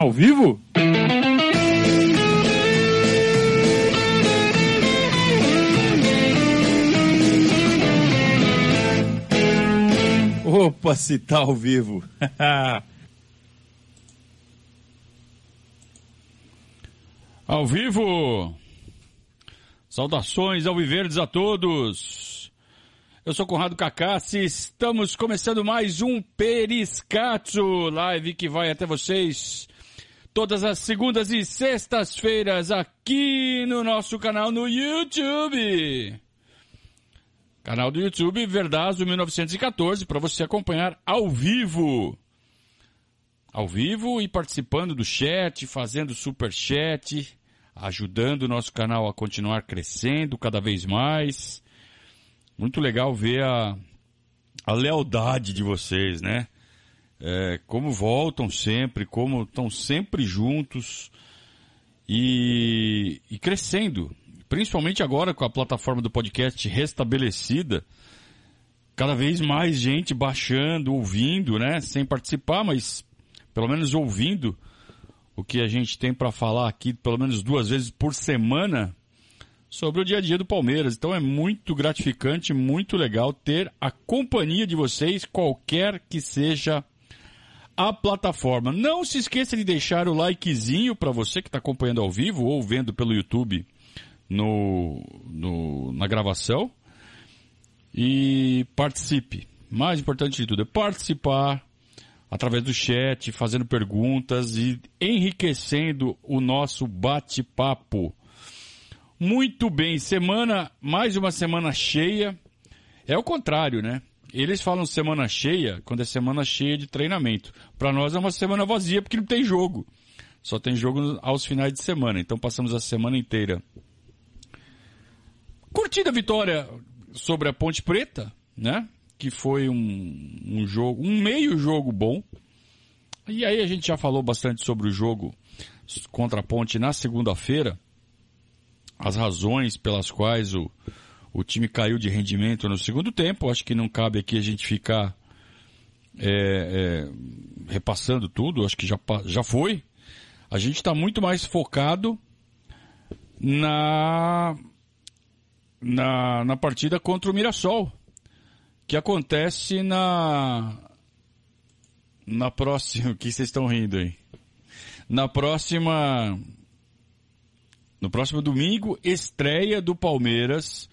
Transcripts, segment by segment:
Ao vivo? Opa, se tá ao vivo. ao vivo. Saudações ao Viverdes a todos. Eu sou Conrado Cacassi, estamos começando mais um Periscatso, live que vai até vocês todas as segundas e sextas-feiras aqui no nosso canal no YouTube. Canal do YouTube Verdazo 1914 para você acompanhar ao vivo. Ao vivo e participando do chat, fazendo super chat, ajudando o nosso canal a continuar crescendo cada vez mais. Muito legal ver a, a lealdade de vocês, né? É, como voltam sempre, como estão sempre juntos e, e crescendo principalmente agora com a plataforma do podcast restabelecida, cada vez mais gente baixando, ouvindo, né? Sem participar, mas pelo menos ouvindo o que a gente tem para falar aqui, pelo menos duas vezes por semana, sobre o dia a dia do Palmeiras. Então é muito gratificante, muito legal ter a companhia de vocês, qualquer que seja a plataforma. Não se esqueça de deixar o likezinho para você que está acompanhando ao vivo ou vendo pelo YouTube no, no, na gravação e participe. Mais importante de tudo é participar através do chat, fazendo perguntas e enriquecendo o nosso bate-papo. Muito bem, semana, mais uma semana cheia. É o contrário, né? Eles falam semana cheia quando é semana cheia de treinamento. Para nós é uma semana vazia porque não tem jogo. Só tem jogo aos finais de semana. Então passamos a semana inteira Curtida a vitória sobre a Ponte Preta, né? Que foi um, um jogo, um meio jogo bom. E aí a gente já falou bastante sobre o jogo contra a Ponte na segunda-feira. As razões pelas quais o, o time caiu de rendimento no segundo tempo. Acho que não cabe aqui a gente ficar é, é, repassando tudo. Acho que já, já foi. A gente está muito mais focado na na, na partida contra o Mirassol, que acontece na. Na próxima. O que vocês estão rindo aí? Na próxima. No próximo domingo, estreia do Palmeiras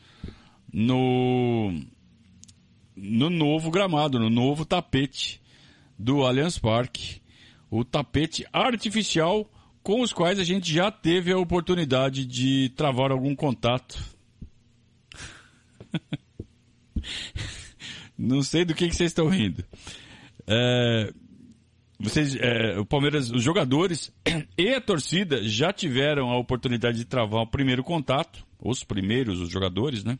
no. No novo gramado, no novo tapete do Allianz Parque. O tapete artificial com os quais a gente já teve a oportunidade de travar algum contato Não sei do que, que vocês estão rindo. É, vocês, é, o Palmeiras, os jogadores e a torcida já tiveram a oportunidade de travar o primeiro contato, os primeiros, os jogadores, né?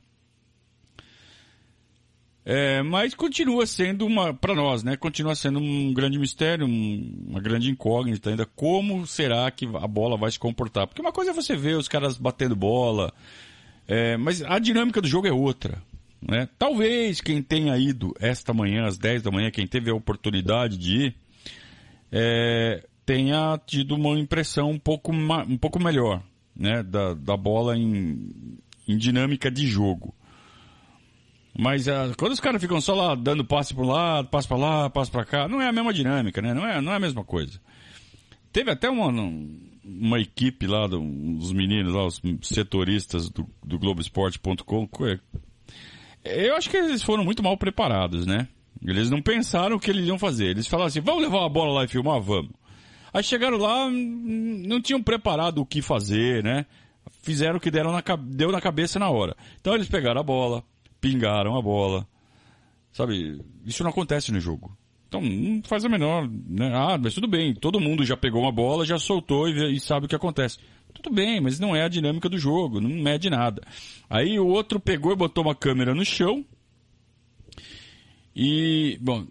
É, mas continua sendo uma, para nós, né? Continua sendo um grande mistério, um, uma grande incógnita ainda. Como será que a bola vai se comportar? Porque uma coisa é você ver os caras batendo bola, é, mas a dinâmica do jogo é outra. Né? Talvez quem tenha ido esta manhã, às 10 da manhã, quem teve a oportunidade de ir, é, tenha tido uma impressão um pouco, um pouco melhor né? da, da bola em, em dinâmica de jogo. Mas uh, quando os caras ficam só lá dando passe para um lado, passe para lá, passe para cá, não é a mesma dinâmica, né? Não é, não é a mesma coisa. Teve até uma, uma equipe lá, dos meninos lá, os setoristas do, do Globoesporte.com, eu acho que eles foram muito mal preparados, né? Eles não pensaram o que eles iam fazer. Eles falaram assim, vamos levar a bola lá e filmar? Vamos. Aí chegaram lá, não tinham preparado o que fazer, né? Fizeram o que deram na, deu na cabeça na hora. Então eles pegaram a bola, pingaram a bola. Sabe, isso não acontece no jogo. Então não faz a menor, né? Ah, mas tudo bem, todo mundo já pegou uma bola, já soltou e, e sabe o que acontece. Tudo bem, mas não é a dinâmica do jogo, não mede nada. Aí o outro pegou e botou uma câmera no chão. E, bom,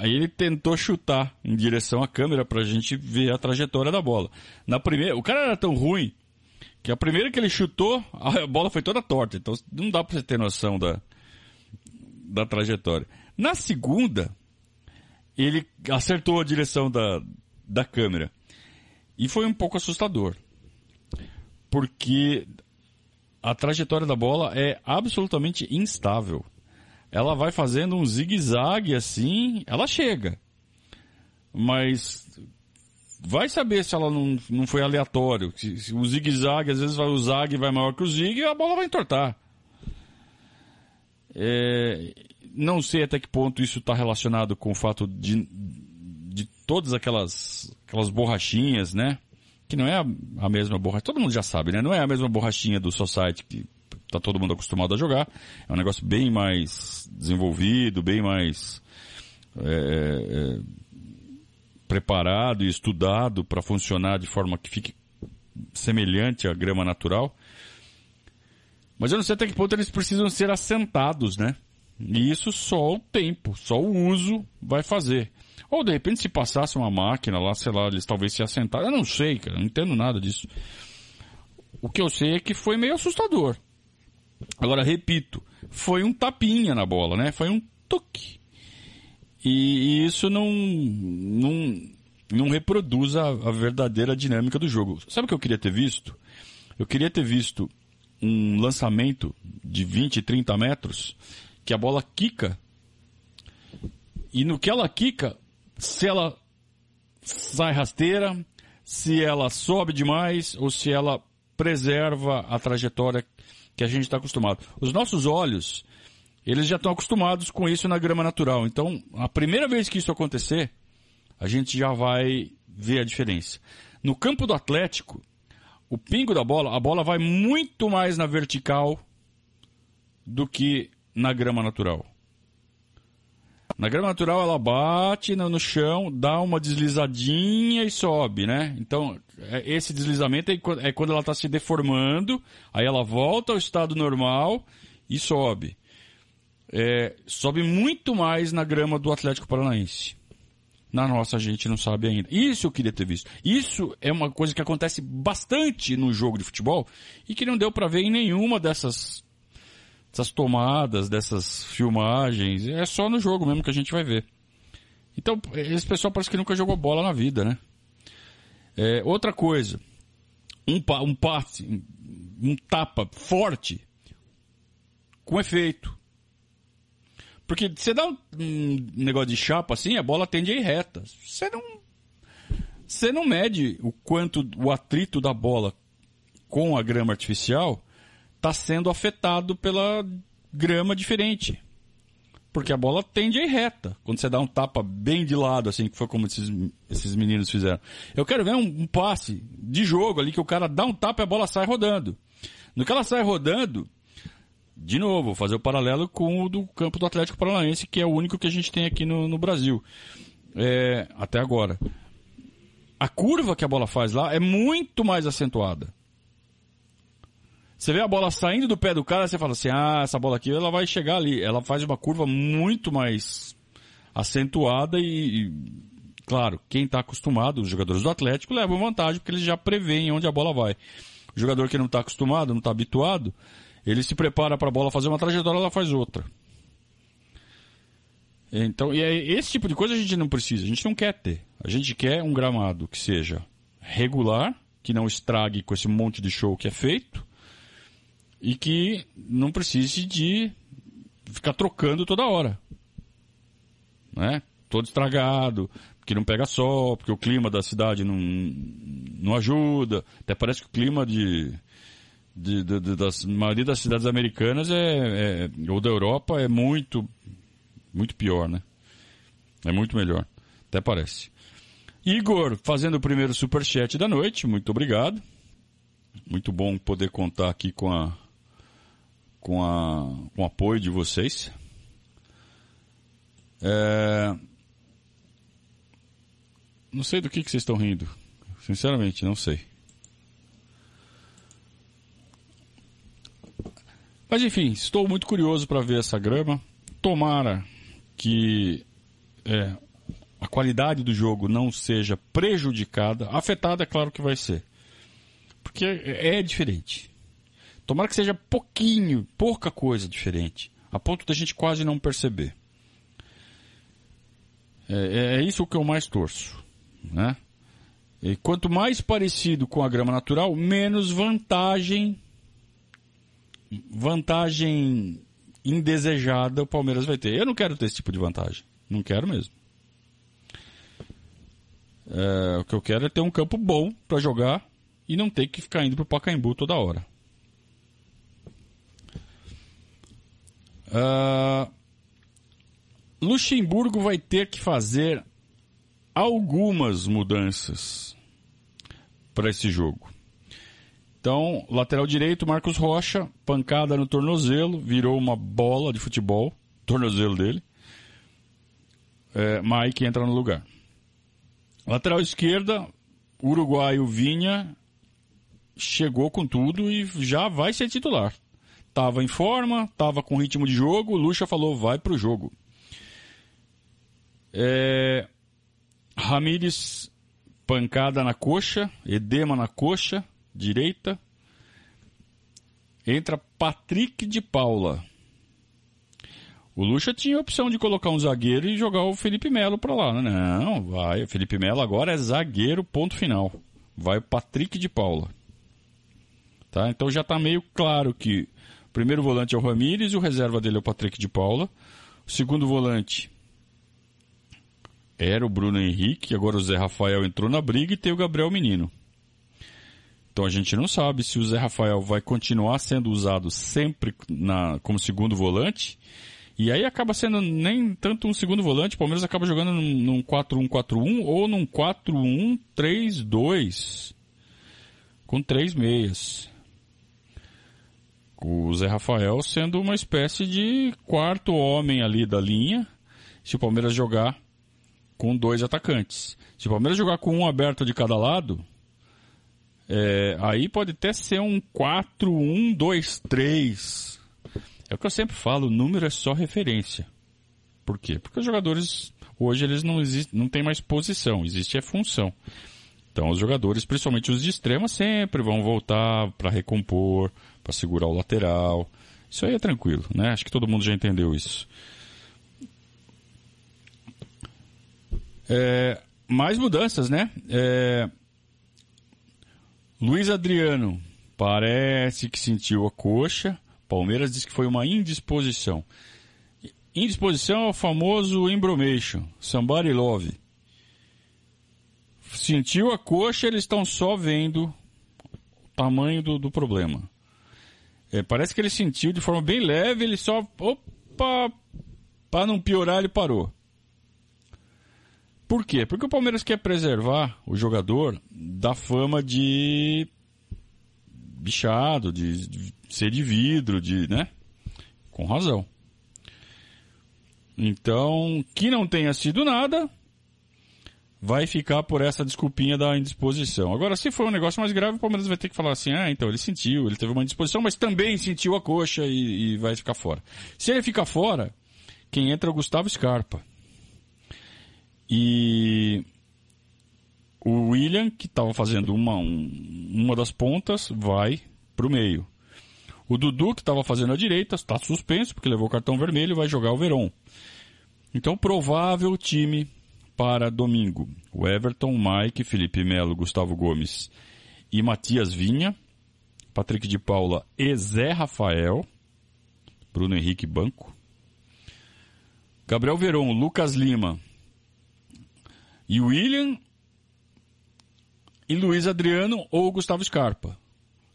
aí ele tentou chutar em direção à câmera pra gente ver a trajetória da bola. Na primeira, o cara era tão ruim que a primeira que ele chutou, a bola foi toda torta. Então não dá pra você ter noção da, da trajetória. Na segunda, ele acertou a direção da, da câmera. E foi um pouco assustador. Porque a trajetória da bola é absolutamente instável. Ela vai fazendo um zigue-zague assim, ela chega. Mas vai saber se ela não, não foi aleatório. Se, se o zigue-zague, às vezes vai o zague vai maior que o zigue e a bola vai entortar. É, não sei até que ponto isso está relacionado com o fato de, de todas aquelas, aquelas borrachinhas, né? Que não é a, a mesma borracha. Todo mundo já sabe, né? Não é a mesma borrachinha do Society que tá todo mundo acostumado a jogar. É um negócio bem mais desenvolvido, bem mais é, é, preparado e estudado para funcionar de forma que fique semelhante à grama natural. Mas eu não sei até que ponto eles precisam ser assentados, né? E isso só o tempo, só o uso vai fazer. Ou de repente se passasse uma máquina lá, sei lá, eles talvez se assentaram. Eu não sei, cara, não entendo nada disso. O que eu sei é que foi meio assustador. Agora, repito, foi um tapinha na bola, né? Foi um toque. E, isso não, não, não reproduz a, a verdadeira dinâmica do jogo. Sabe o que eu queria ter visto? Eu queria ter visto um lançamento de 20, 30 metros que a bola quica e no que ela quica, se ela sai rasteira, se ela sobe demais ou se ela preserva a trajetória que a gente está acostumado. Os nossos olhos, eles já estão acostumados com isso na grama natural. Então, a primeira vez que isso acontecer, a gente já vai ver a diferença. No campo do Atlético, o pingo da bola, a bola vai muito mais na vertical do que na grama natural. Na grama natural ela bate no, chão, dá uma deslizadinha e sobe, né? Então, é, esse deslizamento é, é quando ela está se deformando, aí ela volta ao estado normal e sobe. É, sobe muito mais na grama do Atlético Paranaense. Na nossa, a gente não sabe ainda. Isso eu queria ter visto. Isso é uma coisa que acontece bastante no jogo de futebol e que não deu para ver em nenhuma dessas dessas tomadas, dessas filmagens. É só no jogo mesmo que a gente vai ver. Então, esse pessoal parece que nunca jogou bola na vida, né? É, outra coisa, um, um passe, um, um tapa forte com efeito. Porque você dá um, um, negócio de chapa assim, a bola tende a ir reta. Você não. Você não mede o quanto o atrito da bola com a grama artificial está sendo afetado pela grama diferente. Porque a bola tende a ir reta. Quando você dá um tapa bem de lado, assim, que foi como esses, esses meninos fizeram. Eu quero ver um, um passe de jogo ali que o cara dá um tapa e a bola sai rodando. No que ela sai rodando, de novo, fazer o paralelo com o do campo do Atlético Paranaense, que é o único que a gente tem aqui no, no Brasil. É, até agora. A curva que a bola faz lá é muito mais acentuada. Você vê a bola saindo do pé do cara, você fala assim, ah, essa bola aqui ela vai chegar ali. Ela faz uma curva muito mais acentuada e, e claro, quem está acostumado, os jogadores do Atlético levam vantagem porque eles já preveem onde a bola vai. O jogador que não está acostumado, não está habituado, ele se prepara para a bola fazer uma trajetória, ela faz outra. Então, e esse tipo de coisa a gente não precisa, a gente não quer ter. A gente quer um gramado que seja regular, que não estrague com esse monte de show que é feito, e que não precise de ficar trocando toda hora. Né? Todo estragado, que não pega sol, porque o clima da cidade não, não ajuda. Até parece que o clima de, de, de, de das maioria das cidades americanas é, é, ou da Europa é muito, muito pior, né? É muito melhor. Até parece. Igor, fazendo o primeiro superchat da noite, muito obrigado. Muito bom poder contar aqui com a com, a, com o apoio de vocês. É... Não sei do que, que vocês estão rindo. Sinceramente, não sei. Mas enfim, estou muito curioso para ver essa grama. Tomara que é, a qualidade do jogo não seja prejudicada. Afetada, é claro que vai ser. Porque é, é diferente. Tomara que seja pouquinho, pouca coisa diferente, a ponto da gente quase não perceber. É, é, é isso que eu mais torço, né? E quanto mais parecido com a grama natural, menos vantagem vantagem indesejada o Palmeiras vai ter. Eu não quero ter esse tipo de vantagem. Não quero mesmo. É, o que eu quero é ter um campo bom para jogar e não ter que ficar indo pro Pacaembu toda hora. Uh, Luxemburgo vai ter que fazer algumas mudanças para esse jogo. Então, lateral direito, Marcos Rocha, pancada no tornozelo, virou uma bola de futebol, tornozelo dele. É, Mike entra no lugar. Lateral esquerda, uruguaio Vinha chegou com tudo e já vai ser titular. Tava em forma, tava com ritmo de jogo, Lucha falou, vai pro jogo. É... Ramires, pancada na coxa, edema na coxa direita. Entra Patrick de Paula. O Lucha tinha a opção de colocar um zagueiro e jogar o Felipe Melo para lá. Né? Não, vai. O Felipe Melo agora é zagueiro, ponto final. Vai o Patrick de Paula. Tá? Então já está meio claro que o primeiro volante é o Ramires e o reserva dele é o Patrick de Paula. O segundo volante era o Bruno Henrique, agora o Zé Rafael entrou na briga e tem o Gabriel Menino. Então a gente não sabe se o Zé Rafael vai continuar sendo usado sempre na, como segundo volante. E aí acaba sendo nem tanto um segundo volante, o Palmeiras acaba jogando num, num 4-1-4-1 ou num 4-1-3-2. Com três meias. O Zé Rafael sendo uma espécie de quarto homem ali da linha. Se o Palmeiras jogar com dois atacantes. Se o Palmeiras jogar com um aberto de cada lado, é, aí pode até ser um 4-1-2-3. É o que eu sempre falo, o número é só referência. Por quê? Porque os jogadores hoje eles não existem, não tem mais posição, existe a função. Então os jogadores, principalmente os de extrema, sempre vão voltar para recompor, para segurar o lateral. Isso aí é tranquilo, né? Acho que todo mundo já entendeu isso. É, mais mudanças, né? É, Luiz Adriano parece que sentiu a coxa. Palmeiras diz que foi uma indisposição. Indisposição é o famoso embromation, somebody love. Sentiu a coxa, eles estão só vendo o tamanho do, do problema. É, parece que ele sentiu de forma bem leve, ele só. Opa! Para não piorar, ele parou. Por quê? Porque o Palmeiras quer preservar o jogador da fama de bichado, de, ser de vidro, de, né? Com razão. Então, que não tenha sido nada, vai ficar por essa desculpinha da indisposição. Agora, se for um negócio mais grave, o Palmeiras vai ter que falar assim, ah, então ele sentiu, ele teve uma indisposição, mas também sentiu a coxa e, e vai ficar fora. Se ele ficar fora, quem entra é o Gustavo Scarpa. E o William, que estava fazendo uma, um, uma das pontas, vai para o meio. O Dudu, que estava fazendo a direita, está suspenso, porque levou o cartão vermelho, vai jogar o Verón. Então, provável time para domingo. O Everton, Mike, Felipe Melo, Gustavo Gomes e Matias Vinha. Patrick de Paula e Zé Rafael. Bruno Henrique Banco. Gabriel Veron, Lucas Lima, e William e Luiz Adriano ou Gustavo Scarpa.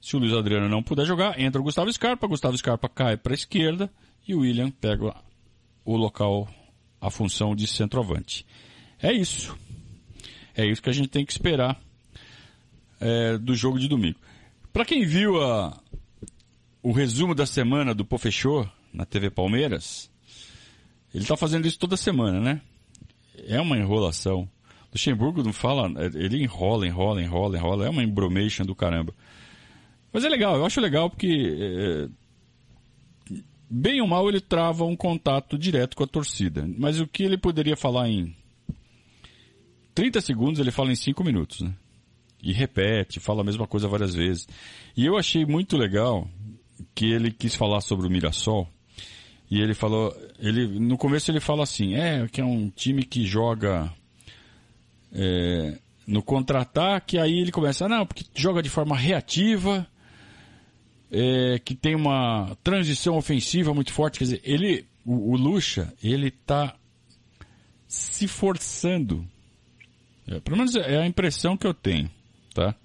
Se o Luiz Adriano não puder jogar, entra o Gustavo Scarpa, Gustavo Scarpa cai para a esquerda e o William pega o local, a função de centroavante. É isso. É isso que a gente tem que esperar é, do jogo de domingo. Para quem viu a, o resumo da semana do Pofechô na TV Palmeiras, ele está fazendo isso toda semana, né? É uma enrolação. Luxemburgo não fala, ele enrola, enrola, enrola, enrola, é uma embromation do caramba. Mas é legal, eu acho legal porque, é, bem ou mal, ele trava um contato direto com a torcida. Mas o que ele poderia falar em 30 segundos, ele fala em 5 minutos, né? E repete, fala a mesma coisa várias vezes. E eu achei muito legal que ele quis falar sobre o Mirassol. E ele falou, ele, no começo ele fala assim, é, que é um time que joga é, no contra-ataque, aí ele começa, não, porque joga de forma reativa, é, que tem uma transição ofensiva muito forte. Quer dizer, ele, o, o Lucha, ele está se forçando. É, pelo menos é a impressão que eu tenho, tá?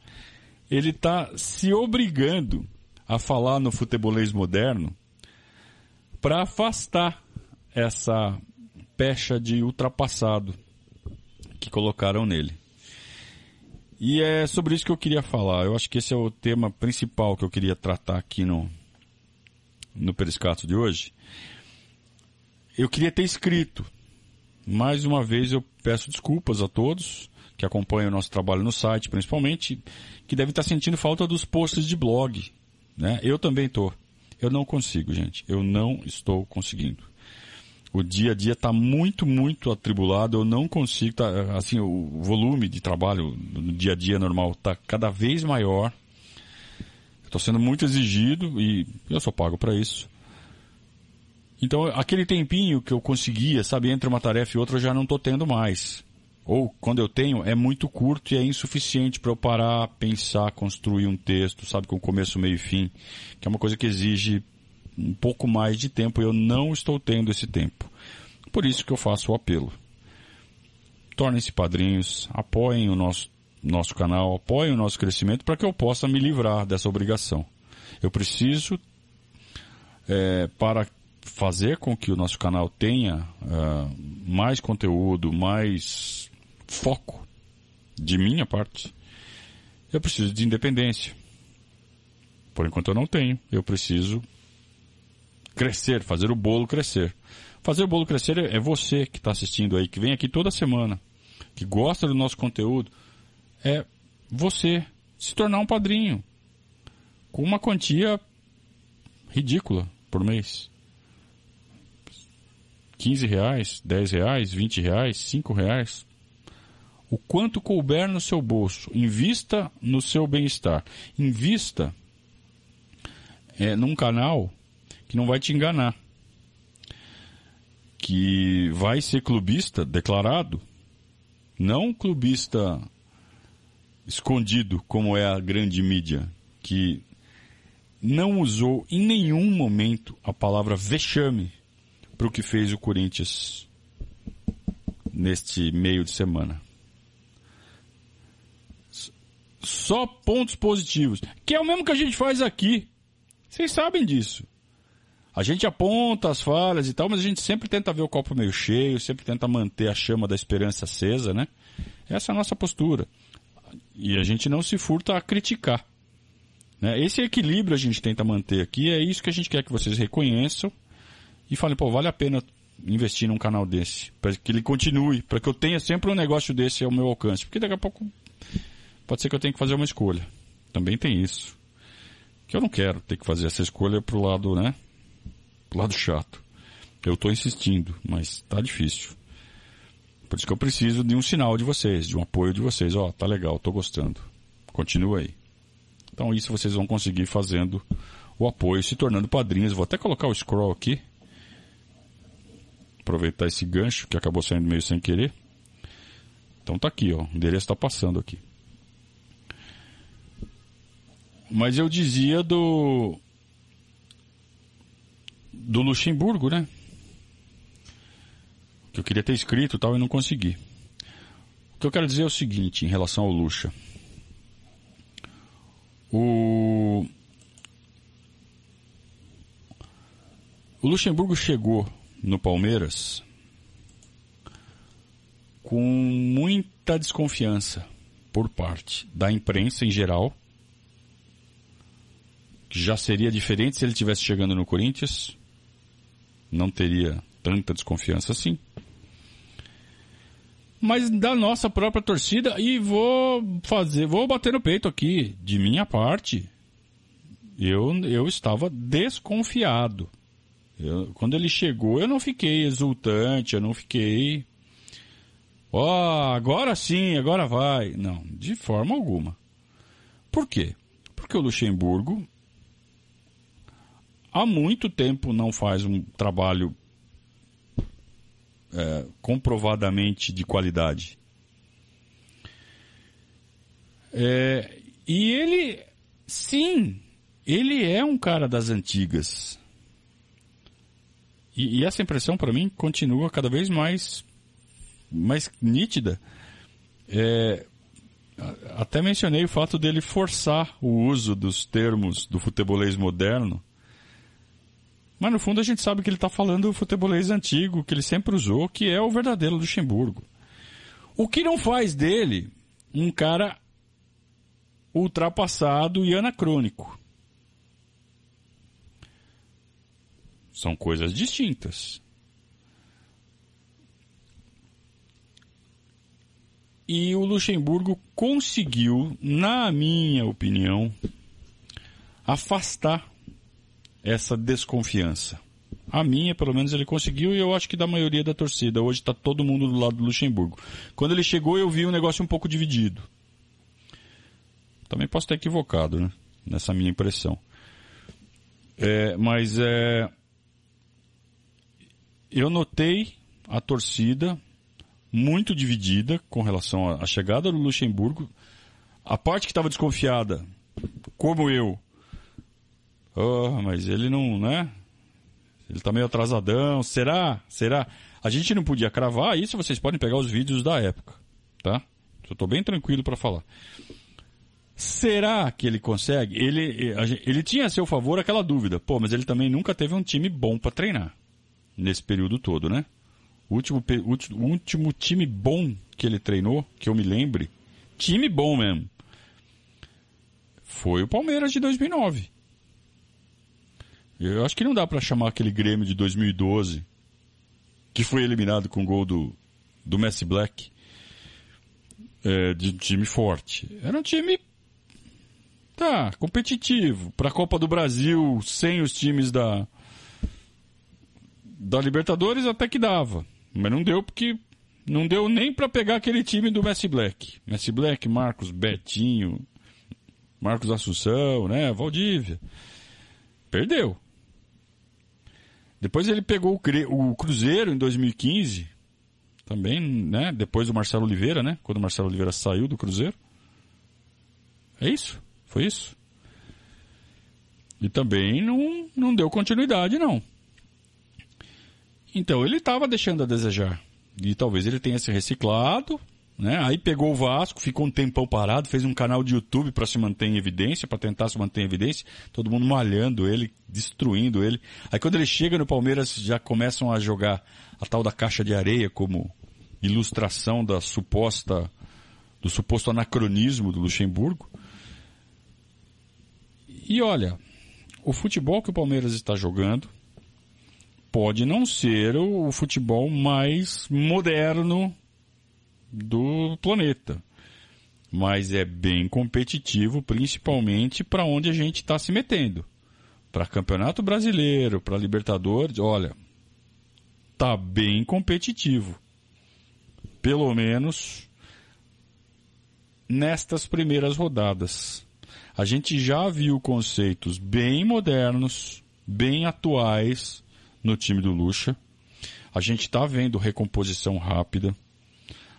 Ele está se obrigando a falar no futebolês moderno para afastar essa pecha de ultrapassado que colocaram nele. E é sobre isso que eu queria falar. Eu acho que esse é o tema principal que eu queria tratar aqui no, no Periscato de hoje. Eu queria ter escrito. Mais uma vez eu peço desculpas a todos que acompanham o nosso trabalho no site, principalmente, que devem estar sentindo falta dos posts de blog. Né? Eu também estou. Eu não consigo, gente. Eu não estou conseguindo o dia a dia está muito, muito atribulado. Eu não consigo, tá, assim, o volume de trabalho no dia a dia normal está cada vez maior. Estou sendo muito exigido e eu só pago para isso. Então, aquele tempinho que eu conseguia, sabe, entre uma tarefa e outra, eu já não estou tendo mais. Ou, quando eu tenho, é muito curto e é insuficiente para eu parar, pensar, construir um texto, sabe, com começo, meio e fim, que é uma coisa que exige um pouco mais de tempo. Eu não estou tendo esse tempo. Por isso que eu faço o apelo. Tornem-se padrinhos, apoiem o nosso, nosso canal, apoiem o nosso crescimento para que eu possa me livrar dessa obrigação. Eu preciso, é, para fazer com que o nosso canal tenha uh, mais conteúdo, mais foco de minha parte, eu preciso de independência. Por enquanto eu não tenho. Eu preciso crescer, fazer o bolo crescer. Fazer o bolo crescer é você que está assistindo aí, que vem aqui toda semana, que gosta do nosso conteúdo. É você se tornar um padrinho com uma quantia ridícula por mês. 15 reais, 10 reais, 20 reais, 5 reais. O quanto couber no seu bolso. Invista no seu bem-estar. Invista é, num canal que não vai te enganar. Que vai ser clubista declarado, não clubista escondido, como é a grande mídia, que não usou em nenhum momento a palavra vexame para o que fez o Corinthians neste meio de semana. Só pontos positivos, que é o mesmo que a gente faz aqui. Vocês sabem disso. A gente aponta as falhas e tal, mas a gente sempre tenta ver o copo meio cheio, sempre tenta manter a chama da esperança acesa, né? Essa é a nossa postura. E a gente não se furta a criticar. Né? Esse equilíbrio a gente tenta manter aqui, é isso que a gente quer que vocês reconheçam e falem, pô, vale a pena investir num canal desse, para que ele continue, para que eu tenha sempre um negócio desse ao meu alcance, porque daqui a pouco pode ser que eu tenha que fazer uma escolha. Também tem isso. Que eu não quero ter que fazer essa escolha pro lado, né? Lado chato. Eu estou insistindo, mas tá difícil. Por isso que eu preciso de um sinal de vocês, de um apoio de vocês. Ó, oh, tá legal, tô gostando. Continua aí. Então isso vocês vão conseguir fazendo o apoio, se tornando padrinhos. Vou até colocar o scroll aqui. Aproveitar esse gancho que acabou saindo meio sem querer. Então tá aqui, ó. O endereço está passando aqui. Mas eu dizia do do Luxemburgo, né? Que eu queria ter escrito tal e não consegui. O que eu quero dizer é o seguinte em relação ao Luxa. O, o Luxemburgo chegou no Palmeiras com muita desconfiança por parte da imprensa em geral, que já seria diferente se ele tivesse chegando no Corinthians, não teria tanta desconfiança assim. Mas da nossa própria torcida, e vou fazer, vou bater no peito aqui, de minha parte, eu, eu estava desconfiado. Eu, quando ele chegou, eu não fiquei exultante, eu não fiquei. Ó, oh, agora sim, agora vai. Não, de forma alguma. Por quê? Porque o Luxemburgo há muito tempo não faz um trabalho é, comprovadamente de qualidade. É, e ele, sim, ele é um cara das antigas. E, e essa impressão para mim continua cada vez mais, mais nítida. É, até mencionei o fato dele forçar o uso dos termos do futebolês moderno. Mas no fundo a gente sabe que ele está falando do futebolês antigo, que ele sempre usou, que é o verdadeiro Luxemburgo. O que não faz dele um cara ultrapassado e anacrônico. São coisas distintas. E o Luxemburgo conseguiu, na minha opinião, afastar essa desconfiança. A minha, pelo menos, ele conseguiu e eu acho que da maioria da torcida. Hoje está todo mundo do lado do Luxemburgo. Quando ele chegou, eu vi um negócio um pouco dividido. Também posso estar equivocado, né? Nessa minha impressão. É, mas é, eu notei a torcida muito dividida com relação à chegada do Luxemburgo. A parte que estava desconfiada, como eu, oh, mas ele não, né? Ele está meio atrasadão. Será? Será? A gente não podia cravar isso, vocês podem pegar os vídeos da época, tá? Eu estou bem tranquilo para falar. Será que ele consegue? Ele, ele tinha a seu favor aquela dúvida. Pô, mas ele também nunca teve um time bom para treinar nesse período todo, né? O último, último, último time bom que ele treinou, que eu me lembre, time bom mesmo, foi o Palmeiras de 2009. Eu acho que não dá para chamar aquele Grêmio de 2012, que foi eliminado com o gol do, do Messi Black, é, de um time forte. Era um time tá competitivo para a Copa do Brasil sem os times da da Libertadores até que dava, mas não deu porque não deu nem para pegar aquele time do Messi Black. Messi Black, Marcos, Betinho, Marcos Assunção, né, Valdívia. Perdeu. Depois ele pegou o Cruzeiro em 2015, também, né, depois do Marcelo Oliveira, né, quando o Marcelo Oliveira saiu do Cruzeiro. É isso? Foi isso? E também não, não deu continuidade, não. Então ele estava deixando a desejar. E talvez ele tenha se reciclado, né? Aí pegou o Vasco, ficou um tempão parado, fez um canal de YouTube para se manter em evidência, para tentar se manter em evidência, todo mundo malhando ele, destruindo ele. Aí quando ele chega no Palmeiras, já começam a jogar a tal da caixa de areia como ilustração da suposta do suposto anacronismo do Luxemburgo. E olha, o futebol que o Palmeiras está jogando pode não ser o futebol mais moderno do planeta, mas é bem competitivo, principalmente para onde a gente está se metendo. Para Campeonato Brasileiro, para Libertadores, olha, tá bem competitivo. Pelo menos nestas primeiras rodadas. A gente já viu conceitos bem modernos, bem atuais, no time do Lucha. A gente está vendo recomposição rápida.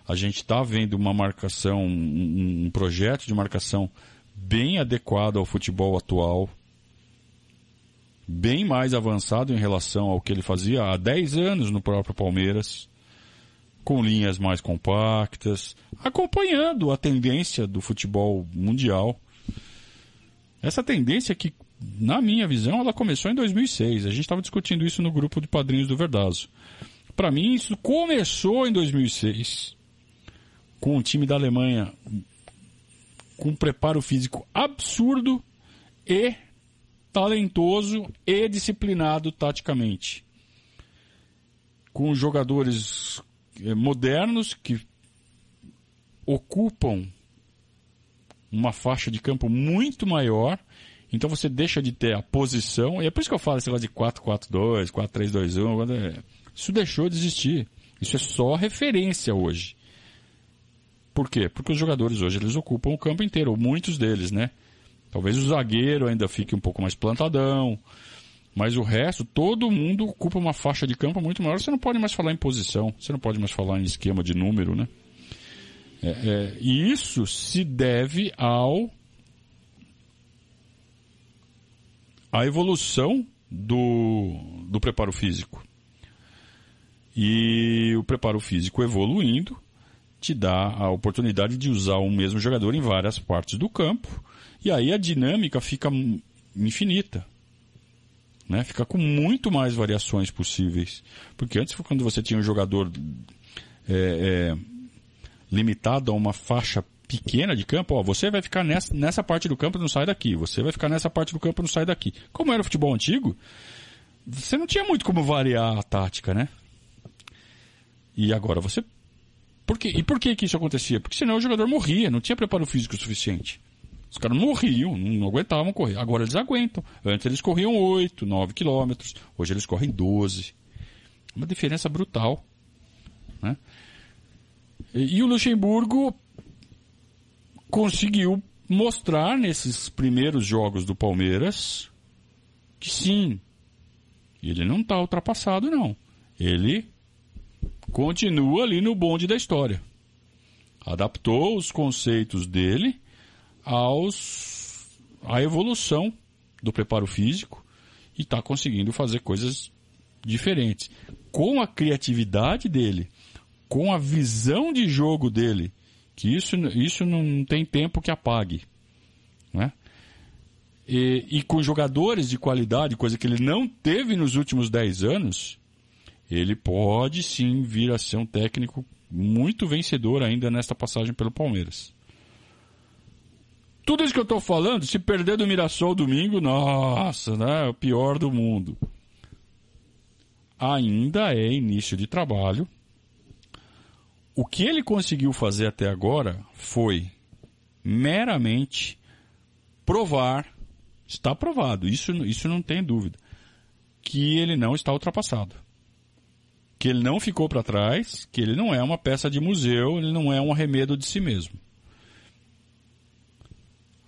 A gente está vendo uma marcação, um, um projeto de marcação bem adequado ao futebol atual. Bem mais avançado em relação ao que ele fazia há 10 anos no próprio Palmeiras. Com linhas mais compactas, acompanhando a tendência do futebol mundial. Essa tendência que na minha visão, ela começou em 2006. A gente estava discutindo isso no grupo de padrinhos do Verdazo. Para mim, isso começou em 2006, com um time da Alemanha com um preparo físico absurdo e talentoso e disciplinado taticamente. Com jogadores eh, modernos que ocupam uma faixa de campo muito maior então você deixa de ter a posição, e é por isso que eu falo esse negócio de 4-4-2, 4-3-2-1, isso deixou de existir. Isso é só referência hoje. Por quê? Porque os jogadores hoje eles ocupam o campo inteiro, muitos deles, né? Talvez o zagueiro ainda fique um pouco mais plantadão, mas o resto, todo mundo ocupa uma faixa de campo muito maior. Você não pode mais falar em posição, você não pode mais falar em esquema de número, né? É, é, e isso se deve ao à evolução do, do preparo físico. E o preparo físico evoluindo te dá a oportunidade de usar o mesmo jogador em várias partes do campo. E aí a dinâmica fica infinita. Né? Fica com muito mais variações possíveis. Porque antes, quando você tinha um jogador é, é, limitado a uma faixa pequena de campo, ó, você vai ficar nessa, nessa parte do campo e não sai daqui. Você vai ficar nessa parte do campo e não sai daqui. Como era o futebol antigo, você não tinha muito como variar a tática, né? E agora você. Por quê? E por que, que isso acontecia? Porque senão o jogador morria, não tinha preparo físico suficiente. Os caras morriam, não aguentavam correr. Agora eles aguentam. Antes eles corriam 8, 9 quilômetros. Hoje eles correm 12. Uma diferença brutal. Né? E, e o Luxemburgo conseguiu mostrar nesses primeiros jogos do Palmeiras que sim, ele não está ultrapassado não. Ele continua ali no bonde da história. Adaptou os conceitos dele aos à evolução do preparo físico e está conseguindo fazer coisas diferentes. Com a criatividade dele, com a visão de jogo dele, que isso, isso não tem tempo que apague. Né? E, e com jogadores de qualidade, coisa que ele não teve nos últimos 10 anos, ele pode sim vir a ser um técnico muito vencedor ainda nesta passagem pelo Palmeiras. Tudo isso que eu estou falando, se perder do Mirassol domingo, nossa, né? É o pior do mundo. Ainda é início de trabalho. O que ele conseguiu fazer até agora foi meramente provar, está provado, isso, isso não tem dúvida, que ele não está ultrapassado que ele não ficou para trás, que ele não é uma peça de museu, ele não é um arremedo de si mesmo.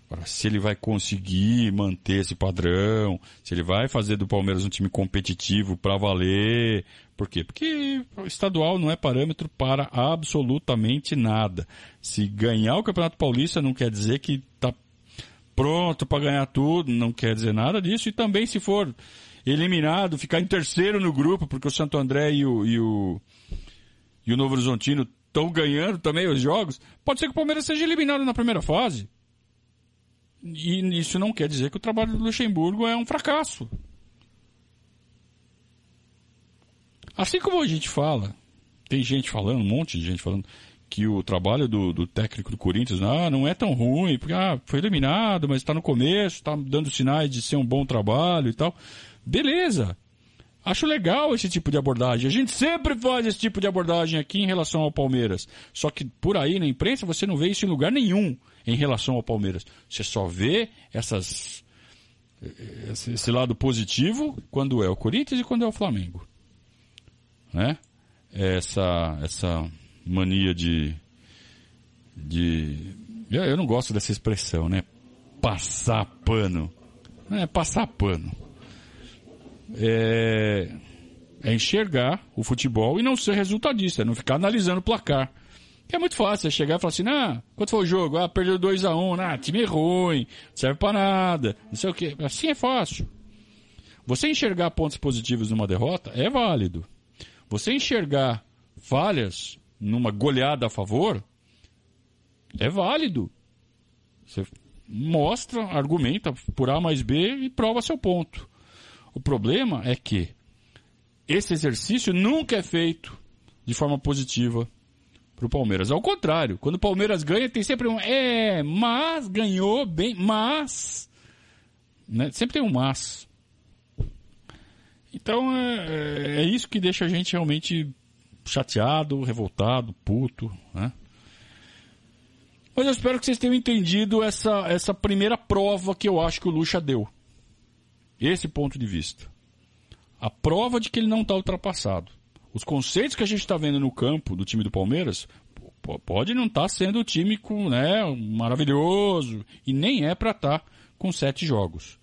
Agora, se ele vai conseguir manter esse padrão, se ele vai fazer do Palmeiras um time competitivo para valer, por quê? Porque o estadual não é parâmetro para absolutamente nada. Se ganhar o Campeonato Paulista não quer dizer que está pronto para ganhar tudo, não quer dizer nada disso. E também se for eliminado, ficar em terceiro no grupo, porque o Santo André e o, e o, e o Novo Horizontino estão ganhando também os jogos, pode ser que o Palmeiras seja eliminado na primeira fase. E isso não quer dizer que o trabalho do Luxemburgo é um fracasso. Assim como a gente fala, tem gente falando, um monte de gente falando, que o trabalho do, do técnico do Corinthians ah, não é tão ruim, porque ah, foi eliminado, mas está no começo, está dando sinais de ser um bom trabalho e tal. Beleza. Acho legal esse tipo de abordagem. A gente sempre faz esse tipo de abordagem aqui em relação ao Palmeiras. Só que por aí na imprensa você não vê isso em lugar nenhum em relação ao Palmeiras. Você só vê essas esse lado positivo quando é o Corinthians e quando é o Flamengo. Né? Essa essa mania de de eu não gosto dessa expressão, né? Passar pano. Não é passar pano é, é enxergar o futebol e não ser resultadista, não ficar analisando o placar. Que é muito fácil, é chegar e falar assim, ah, quanto foi o jogo? Ah, perdeu 2x1, um, ah, time ruim, não serve para nada, não sei o quê. Assim é fácil. Você enxergar pontos positivos numa derrota é válido. Você enxergar falhas numa goleada a favor é válido. Você mostra, argumenta por A mais B e prova seu ponto. O problema é que esse exercício nunca é feito de forma positiva para o Palmeiras. Ao contrário, quando o Palmeiras ganha, tem sempre um é, mas ganhou bem, mas. Né? Sempre tem um mas. Então é, é isso que deixa a gente realmente chateado, revoltado, puto, né? Mas eu espero que vocês tenham entendido essa, essa primeira prova que eu acho que o Lucha deu. Esse ponto de vista. A prova de que ele não está ultrapassado. Os conceitos que a gente está vendo no campo do time do Palmeiras pode não estar tá sendo o time com, né, maravilhoso e nem é para estar tá com sete jogos.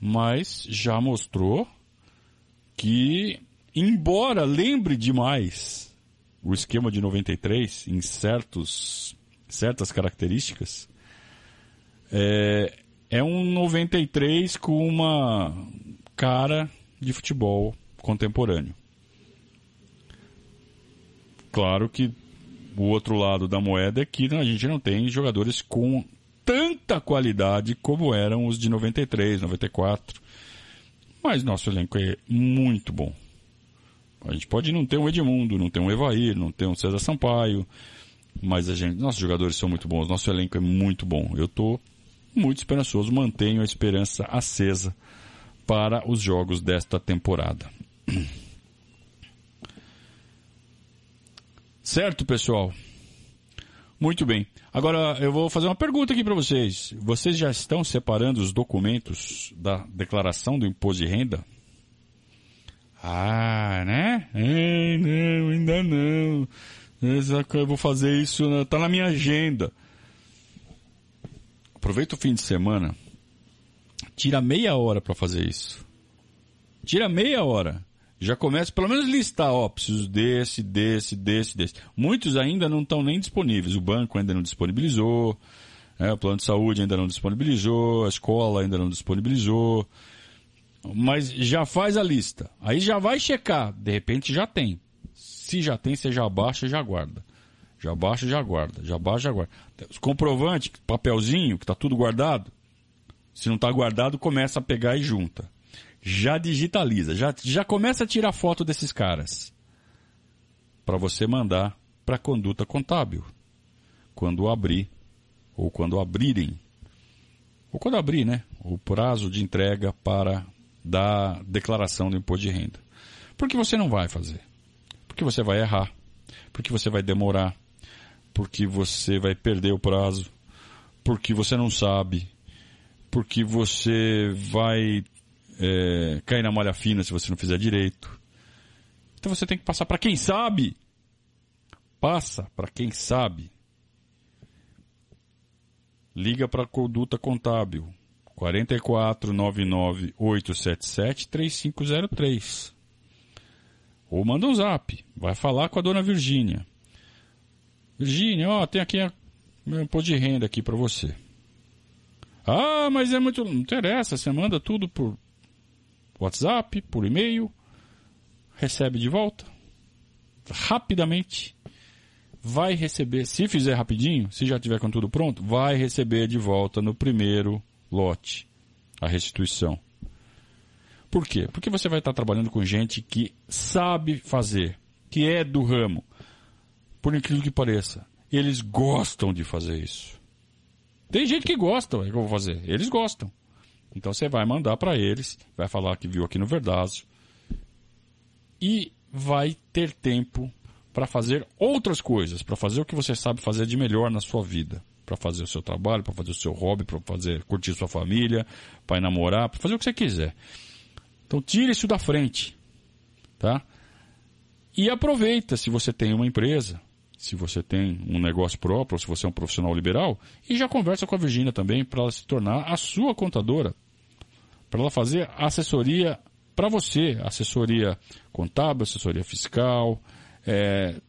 Mas já mostrou que, embora lembre demais o esquema de 93 em certos, certas características, é, é um 93 com uma cara de futebol contemporâneo. Claro que o outro lado da moeda é que a gente não tem jogadores com tanta qualidade como eram os de 93, 94. Mas nosso elenco é muito bom. A gente pode não ter um Edmundo, não ter um Evair, não ter um César Sampaio, mas a gente, nossos jogadores são muito bons, nosso elenco é muito bom. Eu estou muito esperançoso, mantenho a esperança acesa para os jogos desta temporada. Certo, pessoal? Muito bem. Agora eu vou fazer uma pergunta aqui para vocês. Vocês já estão separando os documentos da declaração do imposto de renda? Ah, né? É, não, ainda não. Eu vou fazer isso, tá na minha agenda. Aproveita o fim de semana. Tira meia hora para fazer isso. Tira meia hora já começa pelo menos listar, ó, preciso desse, desse, desse, desse. Muitos ainda não estão nem disponíveis. O banco ainda não disponibilizou, né, o plano de saúde ainda não disponibilizou, a escola ainda não disponibilizou. Mas já faz a lista. Aí já vai checar. De repente já tem. Se já tem, você já baixa e já guarda. Já baixa e já guarda. Já baixa e já guarda. Os comprovantes, papelzinho, que está tudo guardado. Se não está guardado, começa a pegar e junta já digitaliza, já, já começa a tirar foto desses caras para você mandar para a conduta contábil quando abrir ou quando abrirem ou quando abrir, né, o prazo de entrega para da declaração do imposto de renda. Porque você não vai fazer. Porque você vai errar. Porque você vai demorar. Porque você vai perder o prazo. Porque você não sabe. Porque você vai é, cair na malha fina se você não fizer direito. Então você tem que passar para quem sabe. Passa para quem sabe. Liga para a conduta contábil. 4499 877 3503. Ou manda um zap. Vai falar com a dona Virgínia. Virgínia, ó, tem aqui meu imposto de renda aqui para você. Ah, mas é muito. Não interessa, você manda tudo por, WhatsApp, por e-mail, recebe de volta rapidamente. Vai receber, se fizer rapidinho, se já tiver com tudo pronto, vai receber de volta no primeiro lote a restituição. Por quê? Porque você vai estar trabalhando com gente que sabe fazer, que é do ramo. Por incrível que pareça, eles gostam de fazer isso. Tem gente que gosta, é que eu vou fazer. Eles gostam. Então você vai mandar para eles, vai falar que viu aqui no Verdazo e vai ter tempo para fazer outras coisas, para fazer o que você sabe fazer de melhor na sua vida, para fazer o seu trabalho, para fazer o seu hobby, para fazer curtir sua família, para namorar, para fazer o que você quiser. Então tire isso da frente, tá? E aproveita se você tem uma empresa, se você tem um negócio próprio, se você é um profissional liberal, e já conversa com a Virgínia também para ela se tornar a sua contadora, para ela fazer assessoria para você, assessoria contábil, assessoria fiscal, é,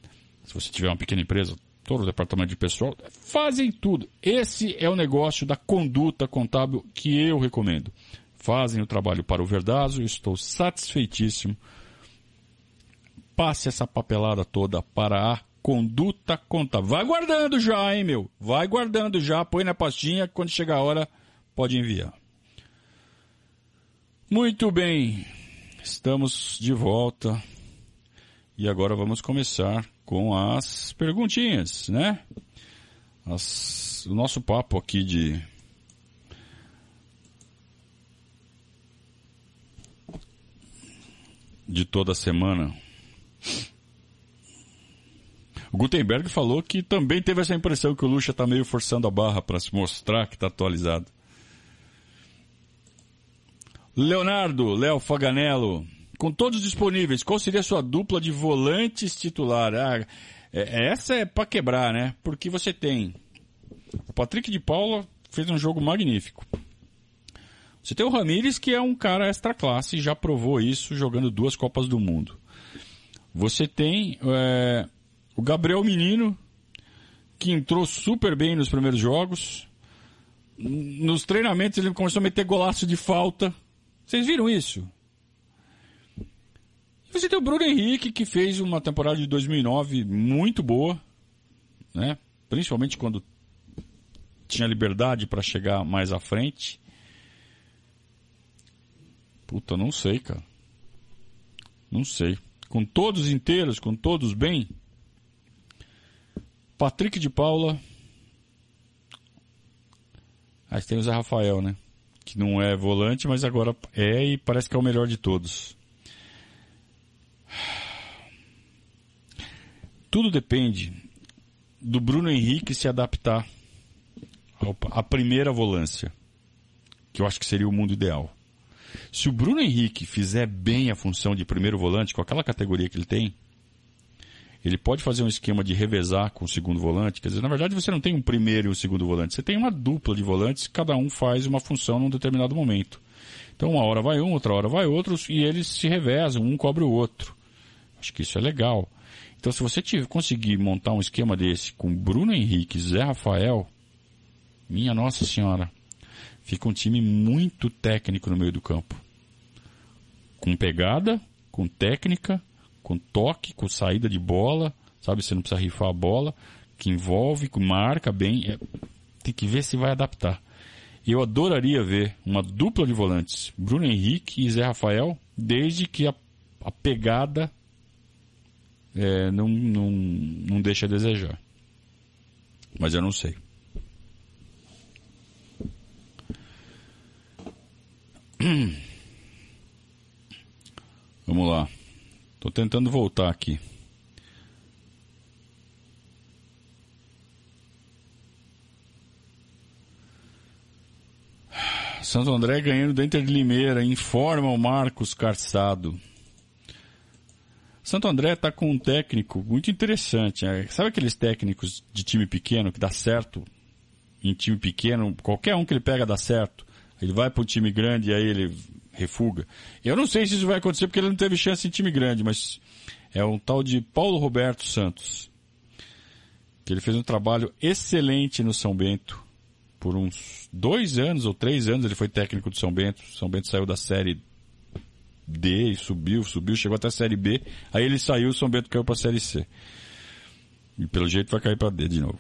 se você tiver uma pequena empresa, o departamento de pessoal, fazem tudo. Esse é o negócio da conduta contábil que eu recomendo. Fazem o trabalho para o Verdazo, estou satisfeitíssimo. Passe essa papelada toda para a conduta contábil. Vai guardando já, hein, meu? Vai guardando já, põe na pastinha, quando chegar a hora, pode enviar. Muito bem, estamos de volta e agora vamos começar com as perguntinhas, né? As, o nosso papo aqui de de toda semana. O Gutenberg falou que também teve essa impressão que o Lucha está meio forçando a barra para se mostrar que está atualizado. Leonardo, Léo Faganello, com todos disponíveis, qual seria a sua dupla de volantes titular? Ah, é, essa é para quebrar, né? Porque você tem o Patrick de Paula fez um jogo magnífico. Você tem o Ramires, que é um cara extra classe já provou isso jogando duas Copas do Mundo. Você tem é, O Gabriel Menino, que entrou super bem nos primeiros jogos. Nos treinamentos ele começou a meter golaço de falta. Vocês viram isso? Você tem o Bruno Henrique, que fez uma temporada de 2009 muito boa, né? Principalmente quando tinha liberdade para chegar mais à frente. Puta, não sei, cara. Não sei. Com todos inteiros, com todos bem. Patrick de Paula. Aí tem o Zé Rafael, né? Que não é volante, mas agora é e parece que é o melhor de todos. Tudo depende do Bruno Henrique se adaptar à primeira volância, que eu acho que seria o mundo ideal. Se o Bruno Henrique fizer bem a função de primeiro volante, com aquela categoria que ele tem, ele pode fazer um esquema de revezar com o segundo volante. Quer dizer, na verdade você não tem um primeiro e um segundo volante, você tem uma dupla de volantes, cada um faz uma função num determinado momento. Então uma hora vai um, outra hora vai outro, e eles se revezam, um cobre o outro. Acho que isso é legal. Então se você tiver, conseguir montar um esquema desse com Bruno Henrique, Zé Rafael, minha Nossa Senhora, fica um time muito técnico no meio do campo. Com pegada, com técnica, com toque, com saída de bola, sabe? Você não precisa rifar a bola, que envolve, que marca bem. É, tem que ver se vai adaptar. Eu adoraria ver uma dupla de volantes, Bruno Henrique e Zé Rafael, desde que a, a pegada é, não, não, não deixa a desejar. Mas eu não sei. Vamos lá. Estou tentando voltar aqui. Santo André ganhando do Inter de Limeira, informa o Marcos Carçado. Santo André está com um técnico muito interessante. Né? Sabe aqueles técnicos de time pequeno que dá certo em time pequeno? Qualquer um que ele pega dá certo. Ele vai para um time grande e aí ele refuga. Eu não sei se isso vai acontecer porque ele não teve chance em time grande, mas é um tal de Paulo Roberto Santos. Que ele fez um trabalho excelente no São Bento. Por uns dois anos ou três anos ele foi técnico do São Bento. São Bento saiu da série D subiu, subiu, chegou até a série B. Aí ele saiu, o São Bento caiu para a série C. E pelo jeito vai cair para D de novo.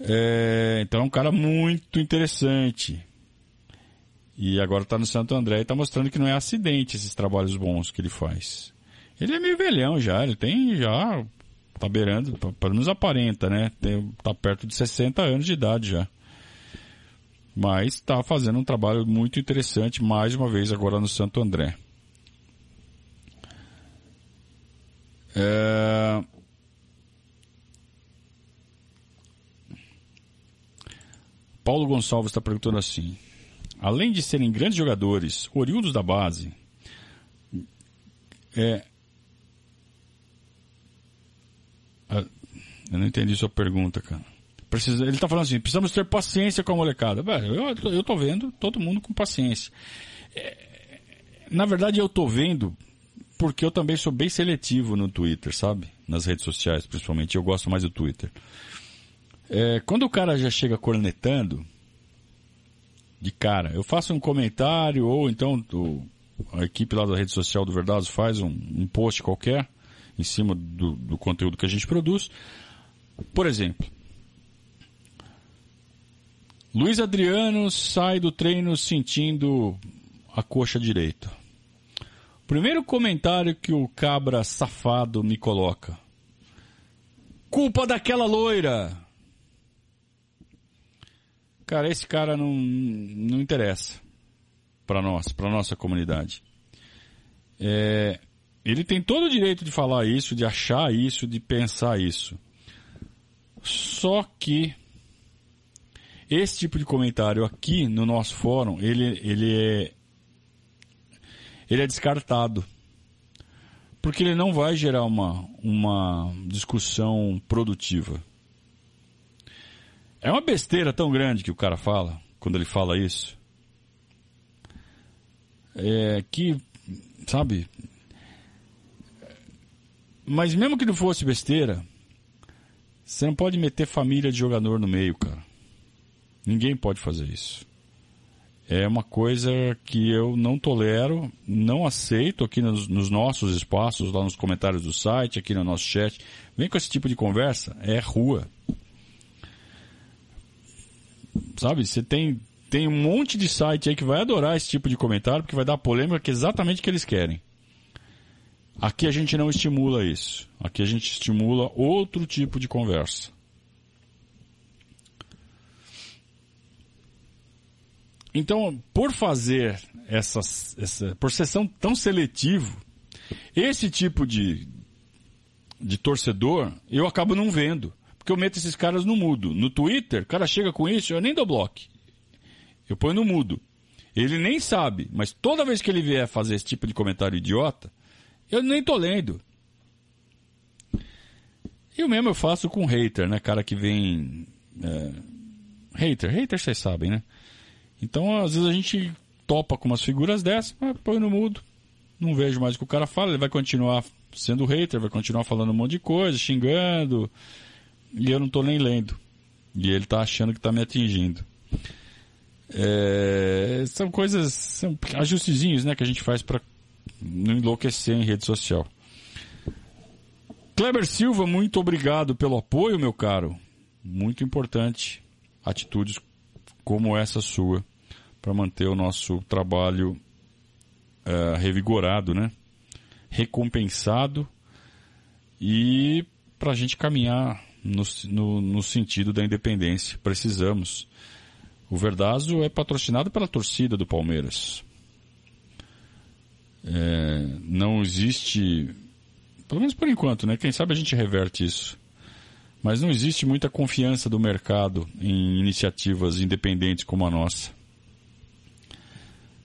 É, então é um cara muito interessante. E agora está no Santo André e está mostrando que não é acidente esses trabalhos bons que ele faz. Ele é meio velhão já, ele tem já. Tá beirando, pelo menos aparenta, né? Tem, tá perto de 60 anos de idade já. Mas está fazendo um trabalho muito interessante, mais uma vez, agora no Santo André. É... Paulo Gonçalves está perguntando assim: além de serem grandes jogadores, oriundos da base, é, eu não entendi sua pergunta, cara. Precisa, ele está falando assim, precisamos ter paciência com a molecada. Eu, tô vendo todo mundo com paciência. É, na verdade, eu tô vendo porque eu também sou bem seletivo no Twitter, sabe? Nas redes sociais, principalmente. Eu gosto mais do Twitter. É, quando o cara já chega cornetando, de cara. Eu faço um comentário ou então o, a equipe lá da rede social do Verdados faz um, um post qualquer em cima do, do conteúdo que a gente produz. Por exemplo, Luiz Adriano sai do treino sentindo a coxa direita. Primeiro comentário que o cabra safado me coloca. Culpa daquela loira. Cara, esse cara não, não interessa para nós, para nossa comunidade. É, ele tem todo o direito de falar isso, de achar isso, de pensar isso. Só que esse tipo de comentário aqui no nosso fórum, ele, ele é ele é descartado. Porque ele não vai gerar uma, uma discussão produtiva. É uma besteira tão grande que o cara fala, quando ele fala isso. É que, sabe? Mas mesmo que não fosse besteira, Você não pode meter família de jogador no meio, cara. Ninguém pode fazer isso. É uma coisa que eu não tolero, não aceito aqui nos, nos nossos espaços, lá nos comentários do site, aqui no nosso chat. Vem com esse tipo de conversa, é rua. Sabe, você tem, tem um monte de site aí que vai adorar esse tipo de comentário, porque vai dar polêmica que é exatamente o que eles querem. Aqui a gente não estimula isso. Aqui a gente estimula outro tipo de conversa. Então, por fazer essa, por ser tão seletivo, esse tipo de, de torcedor eu acabo não vendo. Porque eu meto esses caras no mudo. No Twitter, o cara chega com isso, eu nem dou bloco. Eu ponho no mudo. Ele nem sabe, mas toda vez que ele vier fazer esse tipo de comentário idiota, eu nem tô lendo. E o mesmo eu faço com hater, né? Cara que vem. É... Hater, hater vocês sabem, né? Então, às vezes a gente topa com umas figuras dessas, mas põe no mudo. Não vejo mais o que o cara fala, ele vai continuar sendo hater, vai continuar falando um monte de coisa, xingando. E eu não tô nem lendo. E ele tá achando que tá me atingindo. É... são coisas, são ajustezinhos, né, que a gente faz para não enlouquecer em rede social. Kleber Silva, muito obrigado pelo apoio, meu caro. Muito importante atitudes como essa sua para manter o nosso trabalho uh, revigorado, né? Recompensado e para a gente caminhar no, no, no, sentido da independência. Precisamos. O Verdazo é patrocinado pela torcida do Palmeiras. É, não existe, pelo menos por enquanto, né? Quem sabe a gente reverte isso. Mas não existe muita confiança do mercado em iniciativas independentes como a nossa.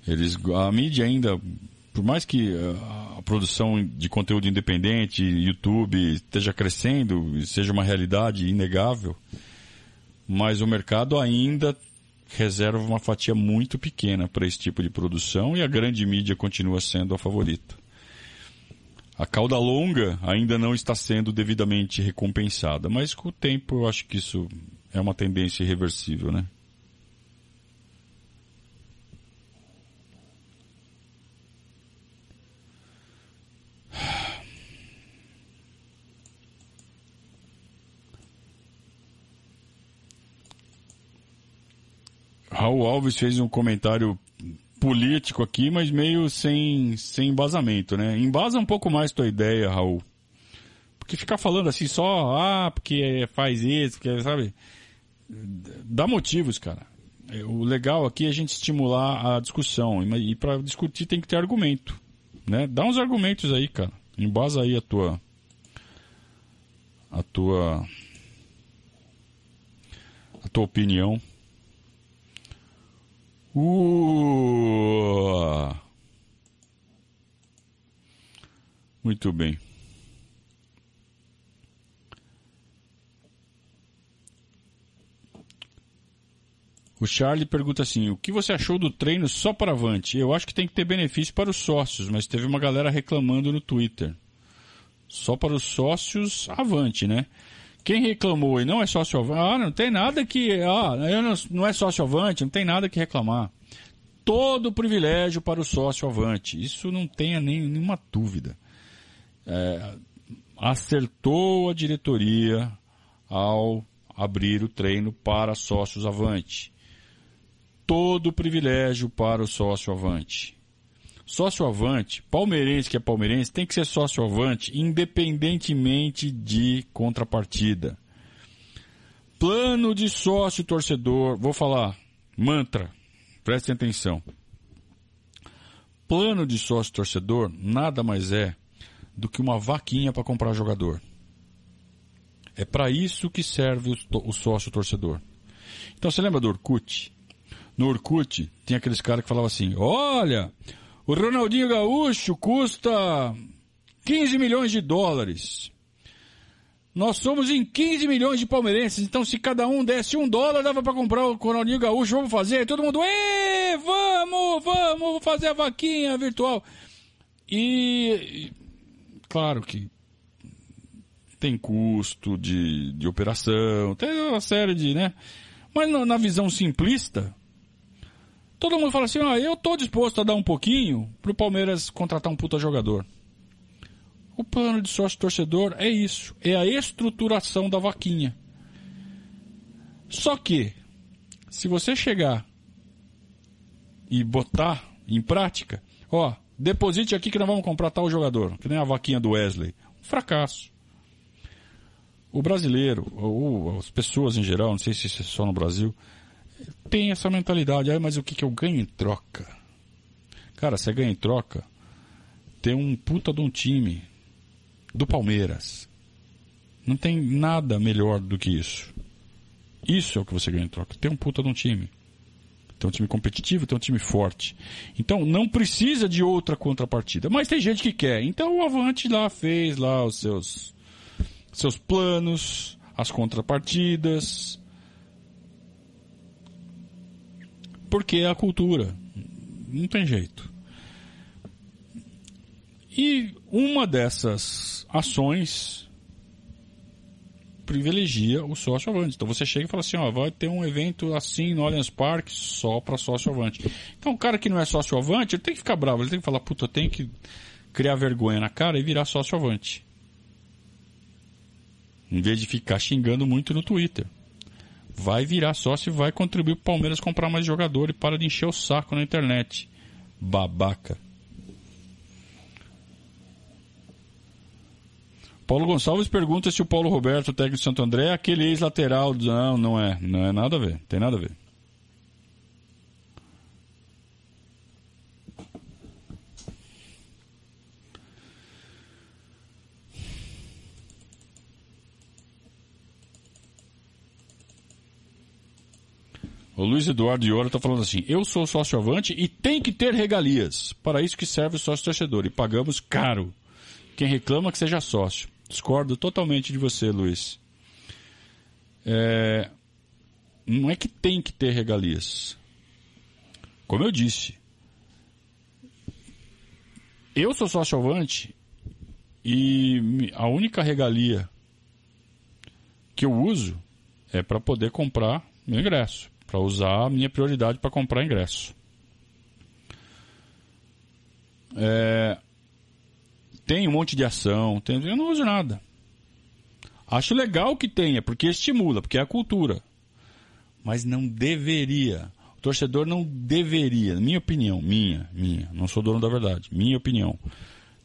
Eles, a mídia ainda, por mais que a produção de conteúdo independente, YouTube esteja crescendo, seja uma realidade inegável, mas o mercado ainda reserva uma fatia muito pequena para esse tipo de produção e a grande mídia continua sendo a favorita. A cauda longa ainda não está sendo devidamente recompensada, mas com o tempo eu acho que isso é uma tendência irreversível, né? Raul Alves fez um comentário político aqui, mas meio sem, sem embasamento, né? Embasa um pouco mais tua ideia, Raul. Porque ficar falando assim só, ah, porque faz isso, porque, sabe? Dá motivos, cara. É, o legal aqui é a gente estimular a discussão. E para discutir tem que ter argumento. Né? Dá uns argumentos aí, cara. Embasa aí a tua. A tua. A tua opinião. Uh! Muito bem. O Charlie pergunta assim: o que você achou do treino só para Avante? Eu acho que tem que ter benefício para os sócios, mas teve uma galera reclamando no Twitter. Só para os sócios Avante, né? Quem reclamou e não é sócio avante, ah, não tem nada que. Ah, eu não, não é sócio avante, não tem nada que reclamar. Todo privilégio para o sócio avante. Isso não tenha nem, nenhuma dúvida. É, acertou a diretoria ao abrir o treino para sócios avante. Todo privilégio para o sócio avante. Sócio avante, palmeirense que é palmeirense, tem que ser sócio avante, independentemente de contrapartida. Plano de sócio torcedor, vou falar, mantra, prestem atenção. Plano de sócio torcedor nada mais é do que uma vaquinha para comprar jogador. É para isso que serve o, sócio torcedor. Então você lembra do Orkut? No Orkut tem aqueles caras que falavam assim: olha, o Ronaldinho Gaúcho custa 15 milhões de dólares. Nós somos em 15 milhões de palmeirenses, então se cada um desse um dólar, dava para comprar o Ronaldinho Gaúcho, vamos fazer. Todo mundo, Ê, vamos, vamos fazer a vaquinha virtual. E, claro que tem custo de, de operação, tem uma série de, né? Mas na, na visão simplista, todo mundo fala assim, ah, eu tô disposto a dar um pouquinho pro Palmeiras contratar um puta jogador. O plano de sócio torcedor é isso, é a estruturação da vaquinha. Só que, se você chegar e botar em prática, ó, deposite aqui que nós vamos comprar tal jogador, que nem a vaquinha do Wesley. Um fracasso. O brasileiro, ou as pessoas em geral, não sei se isso é só no Brasil, tem essa mentalidade. Ah, mas o que, que eu ganho em troca? Cara, você ganha em troca, tem um puta de um time do Palmeiras. Não tem nada melhor do que isso. Isso é o que você ganha em troca. Tem um puta de um time. Tem um time competitivo, tem um time forte. Então não precisa de outra contrapartida. Mas tem gente que quer. Então o Avante lá fez lá os seus seus planos, as contrapartidas. Porque é a cultura. Não tem jeito. E uma dessas ações privilegia o sócio avante. Então você chega e fala assim, ó, vai ter um evento assim no Allianz Parque só para sócio avante. Então o cara que não é sócio avante, ele tem que ficar bravo, ele tem que falar, puta, tenho que criar vergonha na cara e virar sócio avante. Em vez de ficar xingando muito no Twitter. Vai virar sócio e vai contribuir para o Palmeiras comprar mais jogador e para de encher o saco na internet. Babaca. Paulo Gonçalves pergunta se o Paulo Roberto, técnico de Santo André, é aquele ex-lateral. Não, não é. Não é nada a ver. Tem nada a ver. O Luiz Eduardo Iora está falando assim: eu sou sócio avante e tem que ter regalias. Para isso que serve o sócio torcedor. E pagamos caro. Quem reclama que seja sócio. Discordo totalmente de você, Luiz. É... Não é que tem que ter regalias. Como eu disse, eu sou sócio avante e a única regalia que eu uso é para poder comprar meu ingresso, para usar a minha prioridade para comprar ingresso. É, tem um monte de ação, tem... eu não uso nada. Acho legal que tenha, porque estimula, porque é a cultura. Mas não deveria. O torcedor não deveria, minha opinião, minha, minha, não sou dono da verdade, minha opinião.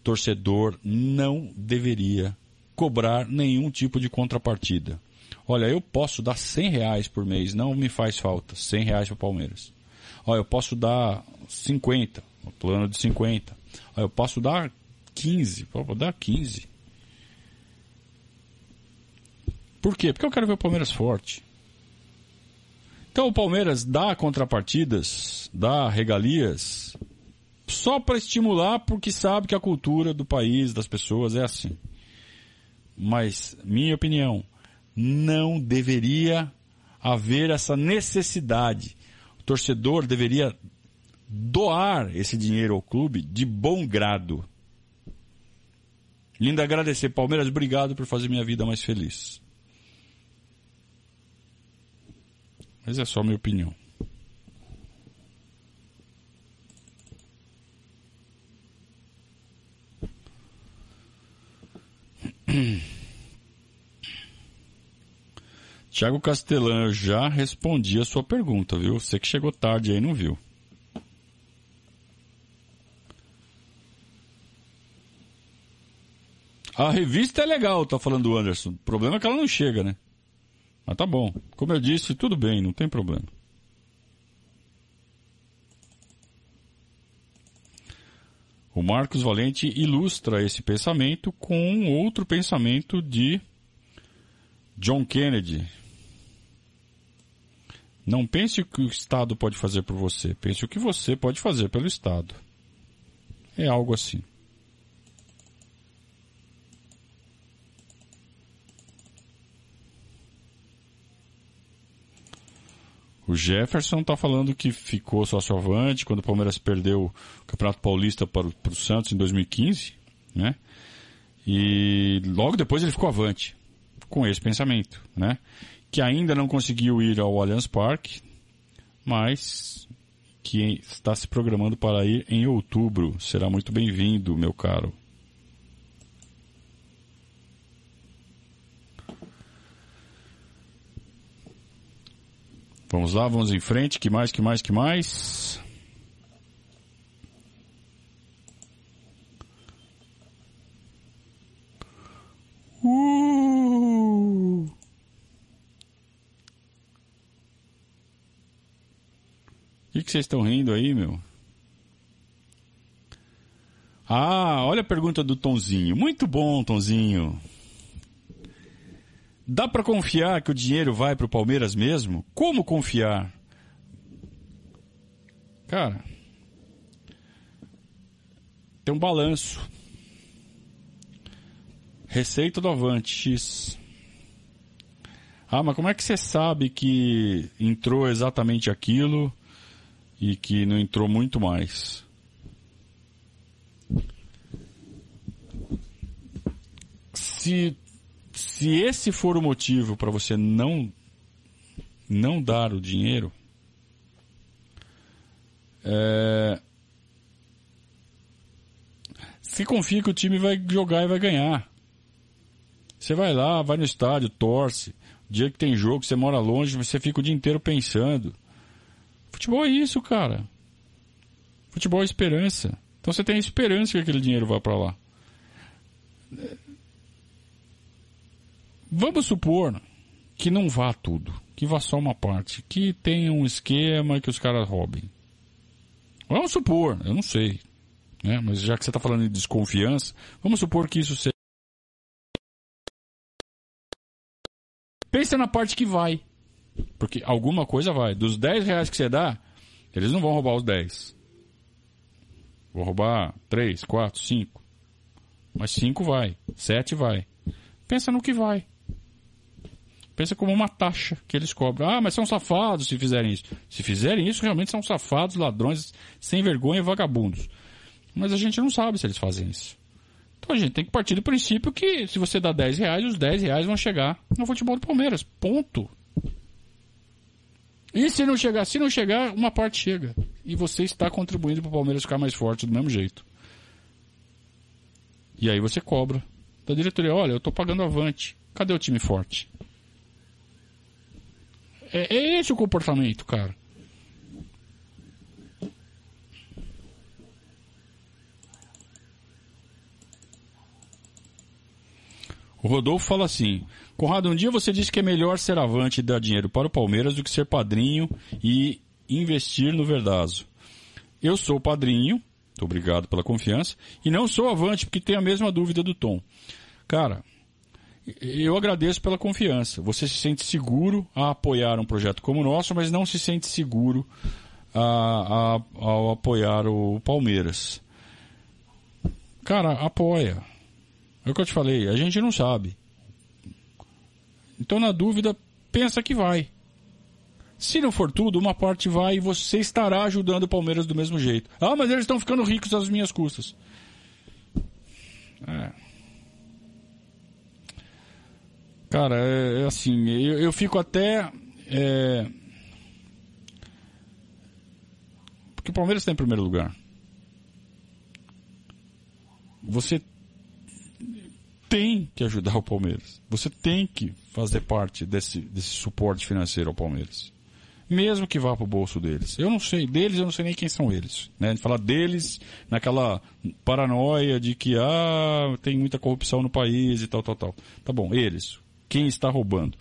Torcedor não deveria cobrar nenhum tipo de contrapartida. Olha, eu posso dar 100 reais por mês, não me faz falta, 100 reais para o Palmeiras. Olha, eu posso dar 50, o plano de 50. Olha, eu posso dar 15. Pô, vou dar 15. Por quê? Porque eu quero ver o Palmeiras forte. Então o Palmeiras dá contrapartidas, dá regalias, só para estimular, porque sabe que a cultura do país, das pessoas é assim. Mas, minha opinião, não deveria haver essa necessidade. O torcedor deveria doar esse dinheiro ao clube de bom grado. Linda agradecer. Palmeiras, obrigado por fazer minha vida mais feliz. Mas é só minha opinião. Tiago Castelã, eu já respondi a sua pergunta, viu? Você que chegou tarde aí não viu. A revista é legal, tá falando o Anderson. O problema é que ela não chega, né? Mas tá bom. Como eu disse, tudo bem, não tem problema. O Marcos Valente ilustra esse pensamento com outro pensamento de John Kennedy. Não pense o que o Estado pode fazer por você, pense o que você pode fazer pelo Estado. É algo assim. O Jefferson está falando que ficou sócio-avante quando o Palmeiras perdeu o Campeonato Paulista para o, para o Santos em 2015, né? E logo depois ele ficou avante com esse pensamento, né? Que ainda não conseguiu ir ao Allianz Parque, mas que está se programando para ir em outubro. Será muito bem-vindo, meu caro. Vamos lá, vamos em frente. Que mais, que mais, que mais? Uh! O que vocês estão rindo aí, meu? Ah, olha a pergunta do Tonzinho. Muito bom, Tonzinho. Dá para confiar que o dinheiro vai para o Palmeiras mesmo? Como confiar? Cara, tem um balanço. Receita do Avante X. Ah, mas como é que você sabe que entrou exatamente aquilo e que não entrou muito mais? Se, se esse for o motivo para você não não dar o dinheiro, é, confia que o time vai jogar e vai ganhar. Você vai lá, vai no estádio, torce. Dia que tem jogo, você mora longe, você fica o dia inteiro pensando. Futebol é isso, cara. Futebol é esperança. Então você tem esperança que aquele dinheiro vá para lá. Vamos supor que não vá tudo, que vá só uma parte, que tenha um esquema que os caras roubem. Vamos supor, eu não sei, né? mas já que você está falando de desconfiança, vamos supor que isso seja Pensa na parte que vai. Porque alguma coisa vai. Dos 10 reais que você dá, eles não vão roubar os 10. Vou roubar 3, 4, 5. Mas 5 vai. 7 vai. Pensa no que vai. Pensa como uma taxa que eles cobram. Ah, mas são safados se fizerem isso. Se fizerem isso, realmente são safados, ladrões, sem vergonha e vagabundos. Mas a gente não sabe se eles fazem isso. Então a gente tem que partir do princípio que se você dá 10 reais, os 10 reais vão chegar no futebol do Palmeiras. Ponto. E se não chegar, se não chegar, uma parte chega. E você está contribuindo para o Palmeiras ficar mais forte do mesmo jeito. E aí você cobra da diretoria, olha, eu estou pagando avante. Cadê o time forte? É, é esse o comportamento, cara. O Rodolfo fala assim: Conrado, um dia você disse que é melhor ser avante e dar dinheiro para o Palmeiras do que ser padrinho e investir no Verdazo. Eu sou padrinho, obrigado pela confiança, e não sou avante porque tenho a mesma dúvida do Tom. Cara, eu agradeço pela confiança. Você se sente seguro a apoiar um projeto como o nosso, mas não se sente seguro a, a, ao apoiar o Palmeiras. Cara, apoia é o que eu te falei, a gente não sabe. Então, na dúvida, pensa que vai. Se não for tudo, uma parte vai e você estará ajudando o Palmeiras do mesmo jeito. Ah, mas eles estão ficando ricos às minhas custas. É. Cara, é, é assim, eu, eu, fico até. É... Porque o Palmeiras está em primeiro lugar. Você tem que ajudar o Palmeiras. Você tem que fazer parte desse, desse suporte financeiro ao Palmeiras. Mesmo que vá para o bolso deles. Eu não sei, deles eu não sei nem quem são eles. Né? A deles naquela paranoia de que ah, tem muita corrupção no país e tal, tal, tal. Tá bom, eles. Quem está roubando?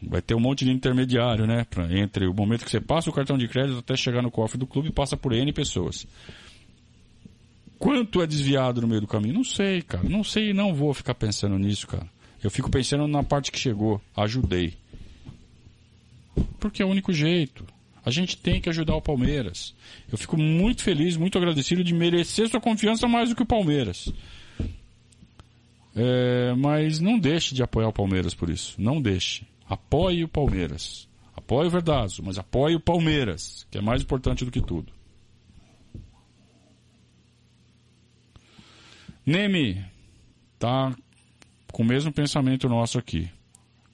Vai ter um monte de intermediário, né? Pra, entre o momento que você passa o cartão de crédito até chegar no cofre do clube, passa por N pessoas. Quanto é desviado no meio do caminho? Não sei, cara. Não sei e não vou ficar pensando nisso, cara. Eu fico pensando na parte que chegou. Ajudei. Porque é o único jeito. A gente tem que ajudar o Palmeiras. Eu fico muito feliz, muito agradecido de merecer sua confiança mais do que o Palmeiras. É, mas não deixe de apoiar o Palmeiras por isso. Não deixe. Apoie o Palmeiras. Apoie o Verdazo, mas apoie o Palmeiras, que é mais importante do que tudo. Neme, tá com o mesmo pensamento nosso aqui,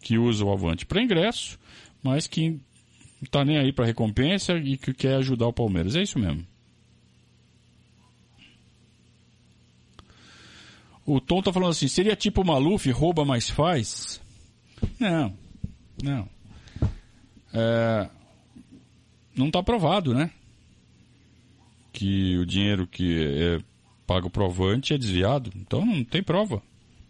que usa o Avante para ingresso, mas que tá nem aí para recompensa e que quer ajudar o Palmeiras. É isso mesmo. O Tom tá falando assim, seria tipo o Maluf, rouba mais faz? Não, não. É, não está provado, né? Que o dinheiro que é pago pro Avante é desviado. Então não tem prova.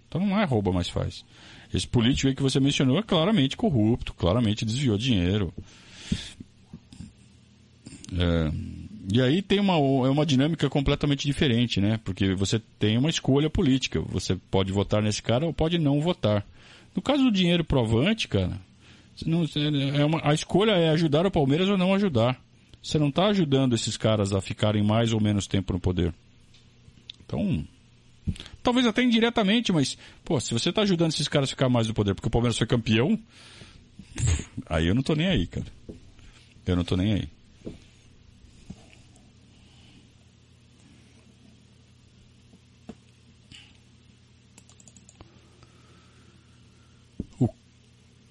Então não é rouba mais faz. Esse político aí que você mencionou é claramente corrupto, claramente desviou dinheiro. É, e aí tem uma, é uma dinâmica completamente diferente, né? Porque você tem uma escolha política. Você pode votar nesse cara ou pode não votar. No caso do dinheiro provante, cara, não, é uma, a escolha é ajudar o Palmeiras ou não ajudar. Você não está ajudando esses caras a ficarem mais ou menos tempo no poder. Então, talvez até indiretamente, mas, pô, se você está ajudando esses caras a ficar mais no poder porque o Palmeiras foi campeão, aí eu não tô nem aí, cara. Eu não tô nem aí.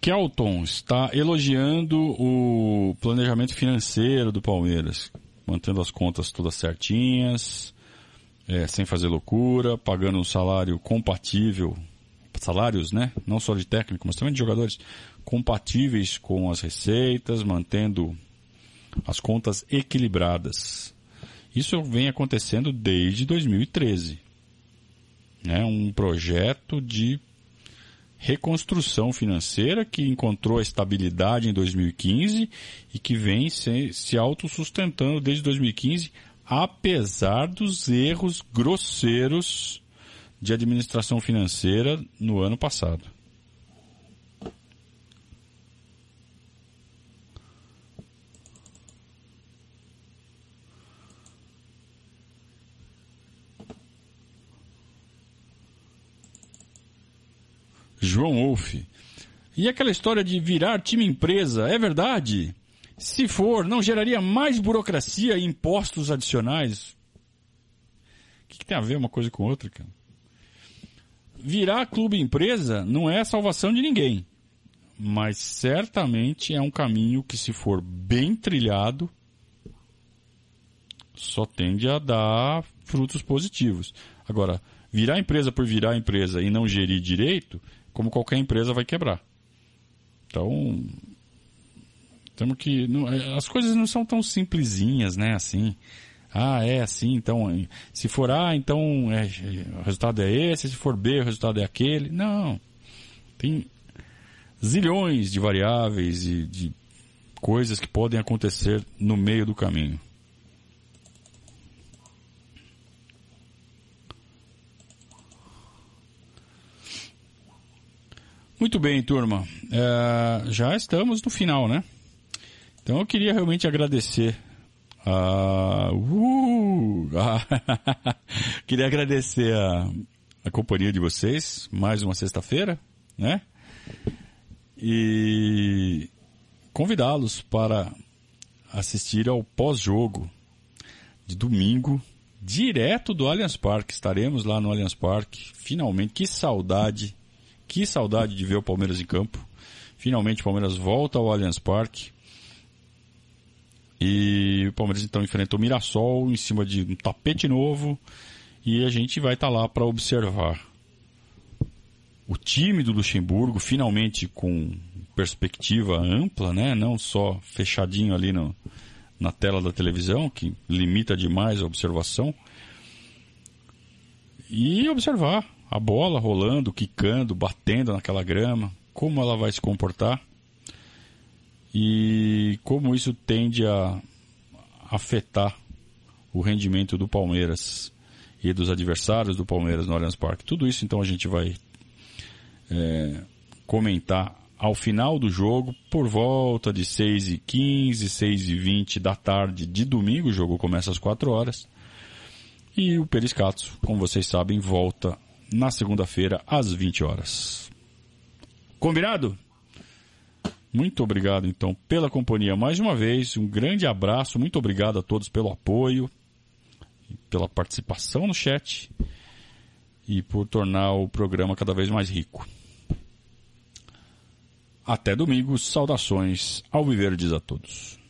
Kelton está elogiando o planejamento financeiro do Palmeiras, mantendo as contas todas certinhas, é, sem fazer loucura, pagando um salário compatível, salários, né? Não só de técnico, mas também de jogadores compatíveis com as receitas, mantendo as contas equilibradas. Isso vem acontecendo desde 2013. É né? um projeto de reconstrução financeira que encontrou estabilidade em 2015 e que vem se, se autossustentando desde 2015, apesar dos erros grosseiros de administração financeira no ano passado. João Wolf. E aquela história de virar time empresa, é verdade? Se for, não geraria mais burocracia e impostos adicionais? O que, que tem a ver uma coisa com outra, cara? Virar clube empresa não é a salvação de ninguém. Mas certamente é um caminho que, se for bem trilhado, só tende a dar frutos positivos. Agora, virar empresa por virar empresa e não gerir direito como qualquer empresa vai quebrar. Então, temos que. Não, é, as coisas não são tão simplesinhas, né? Assim. Ah, é assim, então. Se for A, então é, o resultado é esse, se for B, o resultado é aquele. Não. Tem zilhões de variáveis e de coisas que podem acontecer no meio do caminho. Muito bem, turma. É, já estamos no final, né? Então eu queria realmente agradecer a. Uh, a... queria agradecer a, a companhia de vocês, mais uma sexta-feira, né? E convidá-los para assistir ao pós-jogo de domingo, direto do Allianz Parque. Estaremos lá no Allianz Parque, finalmente. Que saudade que saudade de ver o Palmeiras em campo. Finalmente o Palmeiras volta ao Allianz Parque. E o Palmeiras então enfrentou o Mirassol em cima de um tapete novo. E a gente vai estar tá lá para observar o time do Luxemburgo, finalmente com perspectiva ampla, né? Não só fechadinho ali no, na tela da televisão, que limita demais a observação. E observar a bola rolando, quicando, batendo naquela grama, como ela vai se comportar e como isso tende a afetar o rendimento do Palmeiras e dos adversários do Palmeiras no Allianz Parque. Tudo isso então a gente vai é, comentar ao final do jogo, por volta de 6 e 15 6 e 20 da tarde de domingo, o jogo começa às 4 horas. E o Periscato, como vocês sabem, volta na segunda-feira, às 20 horas. Combinado? Muito obrigado, então, pela companhia mais uma vez. Um grande abraço. Muito obrigado a todos pelo apoio, pela participação no chat. e por tornar o programa cada vez mais rico. Até domingo, saudações ao Viverdes a todos.